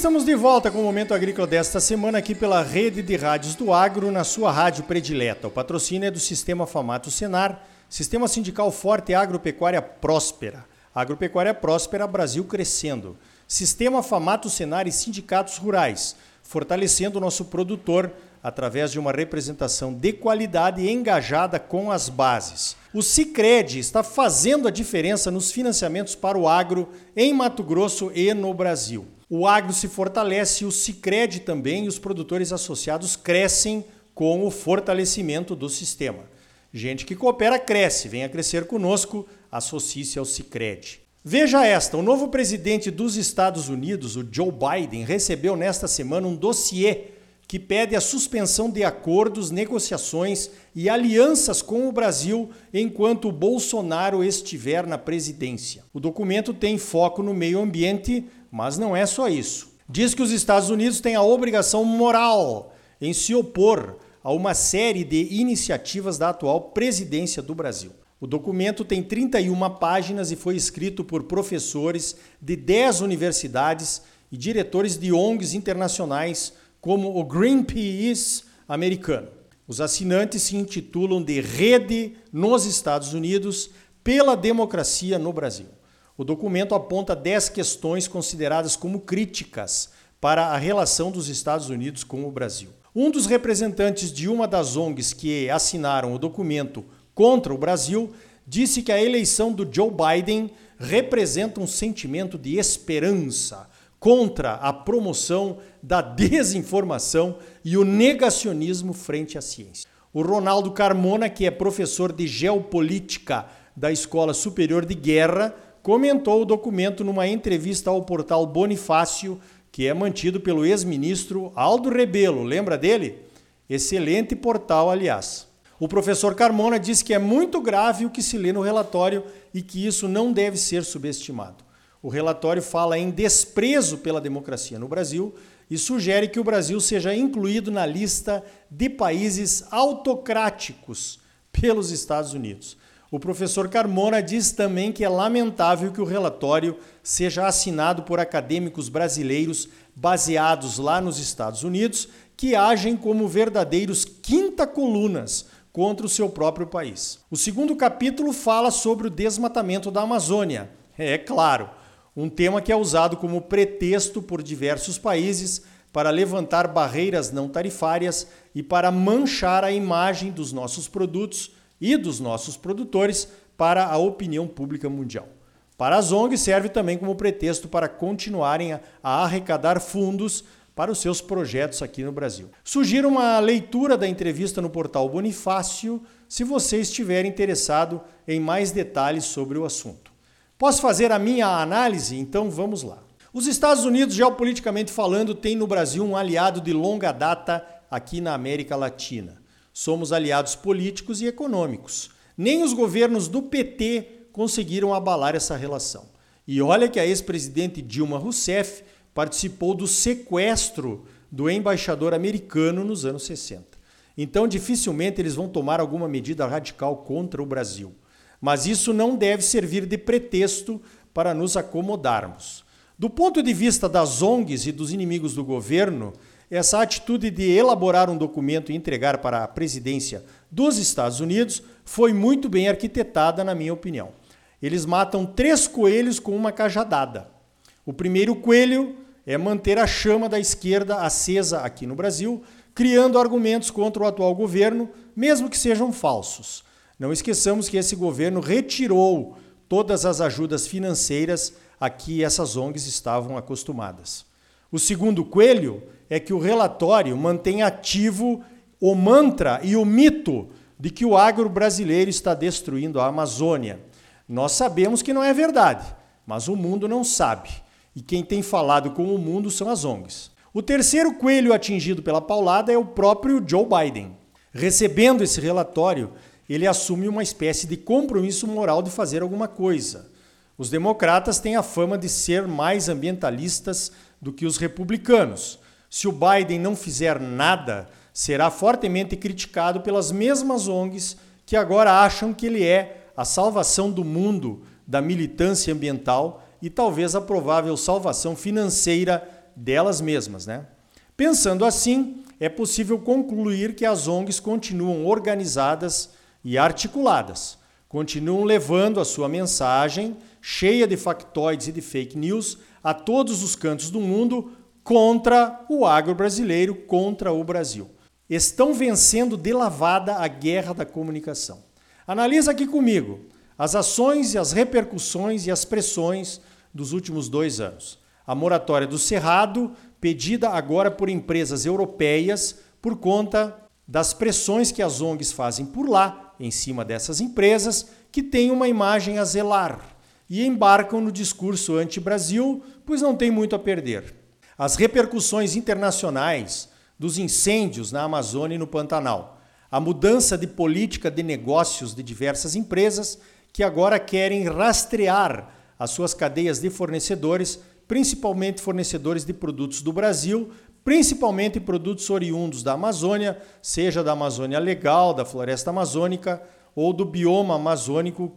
estamos de volta com o Momento Agrícola desta semana aqui pela Rede de Rádios do Agro, na sua rádio predileta. O patrocínio é do Sistema Famato Senar, Sistema Sindical Forte Agropecuária Próspera. Agropecuária Próspera, Brasil crescendo. Sistema Famato Senar e Sindicatos Rurais, fortalecendo o nosso produtor através de uma representação de qualidade e engajada com as bases. O Cicred está fazendo a diferença nos financiamentos para o agro em Mato Grosso e no Brasil. O agro se fortalece, o Cicred também e os produtores associados crescem com o fortalecimento do sistema. Gente que coopera cresce, venha crescer conosco, associe-se ao Cicred. Veja esta: o novo presidente dos Estados Unidos, o Joe Biden, recebeu nesta semana um dossiê que pede a suspensão de acordos, negociações e alianças com o Brasil enquanto Bolsonaro estiver na presidência. O documento tem foco no meio ambiente, mas não é só isso. Diz que os Estados Unidos têm a obrigação moral em se opor a uma série de iniciativas da atual presidência do Brasil. O documento tem 31 páginas e foi escrito por professores de 10 universidades e diretores de ONGs internacionais como o Greenpeace americano. Os assinantes se intitulam de Rede nos Estados Unidos pela Democracia no Brasil. O documento aponta 10 questões consideradas como críticas para a relação dos Estados Unidos com o Brasil. Um dos representantes de uma das ONGs que assinaram o documento contra o Brasil disse que a eleição do Joe Biden representa um sentimento de esperança contra a promoção da desinformação e o negacionismo frente à ciência. O Ronaldo Carmona, que é professor de geopolítica da Escola Superior de Guerra, comentou o documento numa entrevista ao portal Bonifácio, que é mantido pelo ex-ministro Aldo Rebelo. Lembra dele? Excelente portal, aliás. O professor Carmona disse que é muito grave o que se lê no relatório e que isso não deve ser subestimado. O relatório fala em desprezo pela democracia no Brasil e sugere que o Brasil seja incluído na lista de países autocráticos pelos Estados Unidos. O professor Carmona diz também que é lamentável que o relatório seja assinado por acadêmicos brasileiros baseados lá nos Estados Unidos, que agem como verdadeiros quinta colunas contra o seu próprio país. O segundo capítulo fala sobre o desmatamento da Amazônia. É claro, um tema que é usado como pretexto por diversos países para levantar barreiras não tarifárias e para manchar a imagem dos nossos produtos e dos nossos produtores para a opinião pública mundial. Para as ONGs serve também como pretexto para continuarem a, arrecadar fundos para os seus projetos aqui no Brasil. Sugiro uma leitura da entrevista no portal Bonifácio se você estiver interessado em mais detalhes sobre o assunto. Posso fazer a minha análise? Então vamos lá. Os Estados Unidos, geopoliticamente falando, têm no Brasil um aliado de longa data aqui na América Latina. Somos aliados políticos e econômicos. Nem os governos do PT conseguiram abalar essa relação. E olha que a ex-presidente Dilma Rousseff participou do sequestro do embaixador americano nos anos 60. Então, dificilmente eles vão tomar alguma medida radical contra o Brasil. Mas isso não deve servir de pretexto para nos acomodarmos. Do ponto de vista das ONGs e dos inimigos do governo, essa atitude de elaborar um documento e entregar para a presidência dos Estados Unidos foi muito bem arquitetada, na minha opinião. Eles matam três coelhos com uma cajadada. O primeiro coelho é manter a chama da esquerda acesa aqui no Brasil, criando argumentos contra o atual governo, mesmo que sejam falsos. Não esqueçamos que esse governo retirou todas as ajudas financeiras a que essas ONGs estavam acostumadas. O segundo coelho é que o relatório mantém ativo o mantra e o mito de que o agro brasileiro está destruindo a Amazônia. Nós sabemos que não é verdade, mas o mundo não sabe. E quem tem falado com o mundo são as ONGs. O terceiro coelho atingido pela paulada é o próprio Joe Biden. Recebendo esse relatório, ele assume uma espécie de compromisso moral de fazer alguma coisa. Os democratas têm a fama de ser mais ambientalistas do que os republicanos. Se o Biden não fizer nada, será fortemente criticado pelas mesmas ONGs que agora acham que ele é a salvação do mundo da militância ambiental e talvez a provável salvação financeira delas mesmas, né? Pensando assim, é possível concluir que as ONGs continuam organizadas e articuladas, continuam levando a sua mensagem, cheia de factoides e de fake news, a todos os cantos do mundo contra o agro brasileiro, contra o Brasil. Estão vencendo de lavada a guerra da comunicação. Analisa aqui comigo as ações e as repercussões e as pressões dos últimos dois anos. A moratória do Cerrado, pedida agora por empresas europeias por conta das pressões que as ONGs fazem por lá, em cima dessas empresas, que têm uma imagem a zelar e embarcam no discurso anti-Brasil, pois não tem muito a perder. As repercussões internacionais dos incêndios na Amazônia e no Pantanal, a mudança de política de negócios de diversas empresas que agora querem rastrear as suas cadeias de fornecedores, principalmente fornecedores de produtos do Brasil, principalmente produtos oriundos da Amazônia, seja da Amazônia legal, da floresta amazônica ou do bioma amazônico,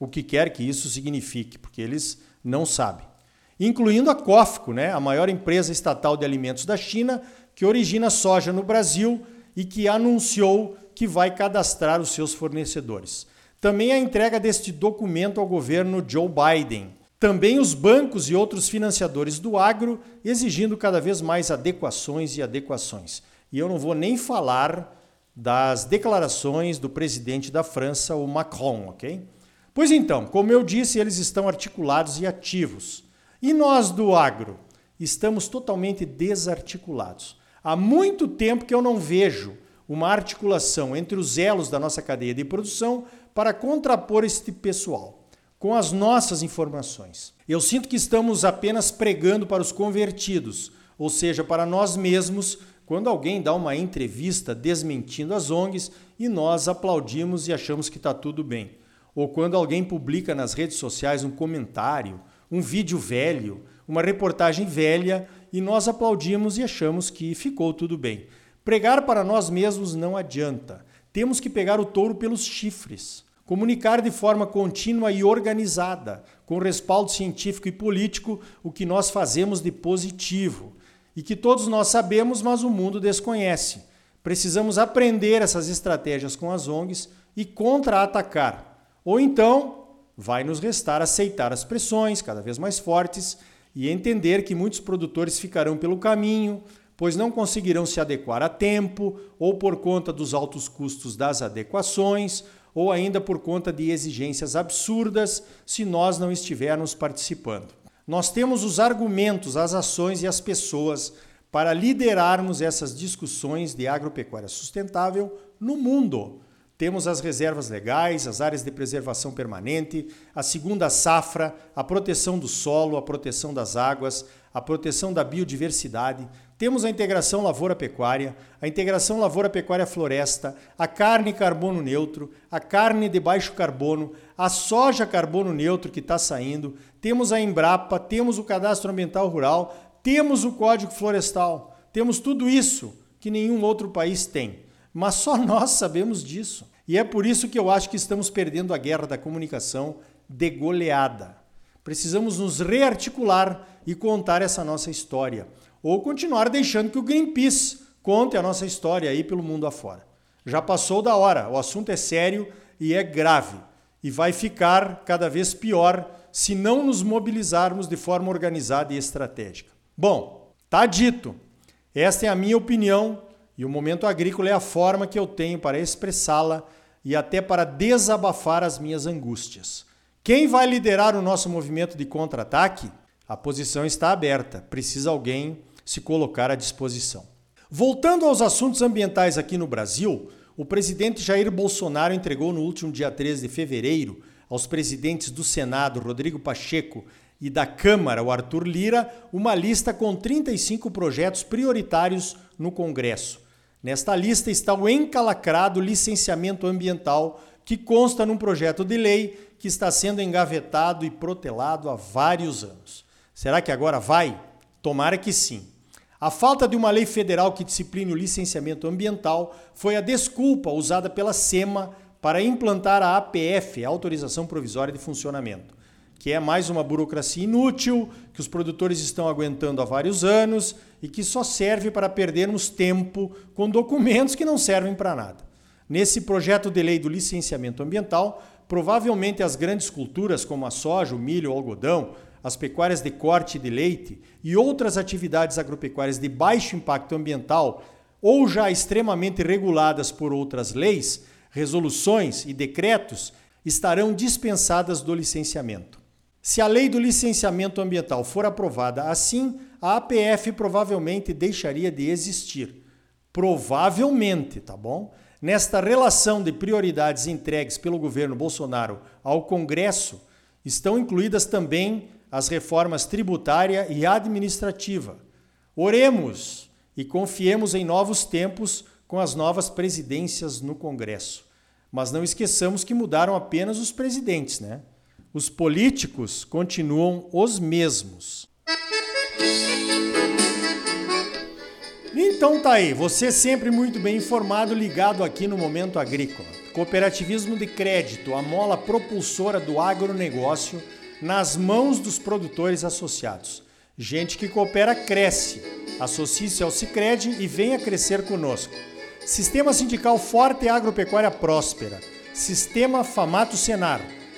o que quer que isso signifique, porque eles não sabem. Incluindo a Cofco, né, a maior empresa estatal de alimentos da China, que origina soja no Brasil e que anunciou que vai cadastrar os seus fornecedores. Também a entrega deste documento ao governo Joe Biden. Também os bancos e outros financiadores do agro exigindo cada vez mais adequações e adequações. E eu não vou nem falar das declarações do presidente da França, o Macron, ok? Pois então, como eu disse, eles estão articulados e ativos. E nós do agro? Estamos totalmente desarticulados. Há muito tempo que eu não vejo uma articulação entre os elos da nossa cadeia de produção para contrapor este pessoal com as nossas informações. Eu sinto que estamos apenas pregando para os convertidos, ou seja, para nós mesmos, quando alguém dá uma entrevista desmentindo as ONGs e nós aplaudimos e achamos que está tudo bem. Ou quando alguém publica nas redes sociais um comentário, um vídeo velho, uma reportagem velha e nós aplaudimos e achamos que ficou tudo bem. Pregar para nós mesmos não adianta. Temos que pegar o touro pelos chifres. Comunicar de forma contínua e organizada, com respaldo científico e político, o que nós fazemos de positivo e que todos nós sabemos, mas o mundo desconhece. Precisamos aprender essas estratégias com as ONGs e contra-atacar. Ou então, vai nos restar aceitar as pressões cada vez mais fortes e entender que muitos produtores ficarão pelo caminho, pois não conseguirão se adequar a tempo, ou por conta dos altos custos das adequações, ou ainda por conta de exigências absurdas se nós não estivermos participando. Nós temos os argumentos, as ações e as pessoas para liderarmos essas discussões de agropecuária sustentável no mundo. Temos as reservas legais, as áreas de preservação permanente, a segunda safra, a proteção do solo, a proteção das águas, a proteção da biodiversidade. Temos a integração lavoura-pecuária, a integração lavoura-pecuária-floresta, a carne carbono neutro, a carne de baixo carbono, a soja carbono neutro que está saindo. Temos a Embrapa, temos o cadastro ambiental rural, temos o código florestal. Temos tudo isso que nenhum outro país tem mas só nós sabemos disso. E é por isso que eu acho que estamos perdendo a guerra da comunicação de goleada. Precisamos nos rearticular e contar essa nossa história, ou continuar deixando que o Greenpeace conte a nossa história aí pelo mundo afora. Já passou da hora, o assunto é sério e é grave, e vai ficar cada vez pior se não nos mobilizarmos de forma organizada e estratégica. Bom, tá dito. Esta é a minha opinião e o momento agrícola é a forma que eu tenho para expressá-la e até para desabafar as minhas angústias. Quem vai liderar o nosso movimento de contra-ataque? A posição está aberta, precisa alguém se colocar à disposição. Voltando aos assuntos ambientais aqui no Brasil, o presidente Jair Bolsonaro entregou no último dia 13 de fevereiro aos presidentes do Senado, Rodrigo Pacheco, e da Câmara, o Arthur Lira, uma lista com 35 projetos prioritários no Congresso. Nesta lista está o encalacrado licenciamento ambiental, que consta num projeto de lei que está sendo engavetado e protelado há vários anos. Será que agora vai? Tomara que sim. A falta de uma lei federal que discipline o licenciamento ambiental foi a desculpa usada pela SEMA para implantar a APF, a Autorização Provisória de Funcionamento, que é mais uma burocracia inútil, que os produtores estão aguentando há vários anos e que só serve para perdermos tempo com documentos que não servem para nada. Nesse projeto de lei do licenciamento ambiental, provavelmente as grandes culturas como a soja, o milho, o algodão, as pecuárias de corte de leite e outras atividades agropecuárias de baixo impacto ambiental ou já extremamente reguladas por outras leis, resoluções e decretos estarão dispensadas do licenciamento. Se a lei do licenciamento ambiental for aprovada assim, a APF provavelmente deixaria de existir. Provavelmente, tá bom? Nesta relação de prioridades entregues pelo governo Bolsonaro ao Congresso, estão incluídas também as reformas tributária e administrativa. Oremos e confiemos em novos tempos com as novas presidências no Congresso. Mas não esqueçamos que mudaram apenas os presidentes, né? Os políticos continuam os mesmos. Então tá aí, você sempre muito bem informado, ligado aqui no Momento Agrícola. Cooperativismo de crédito, a mola propulsora do agronegócio nas mãos dos produtores associados. Gente que coopera cresce. Associe-se ao Sicredi e venha crescer conosco. Sistema sindical forte e agropecuária próspera. Sistema Famato Senar,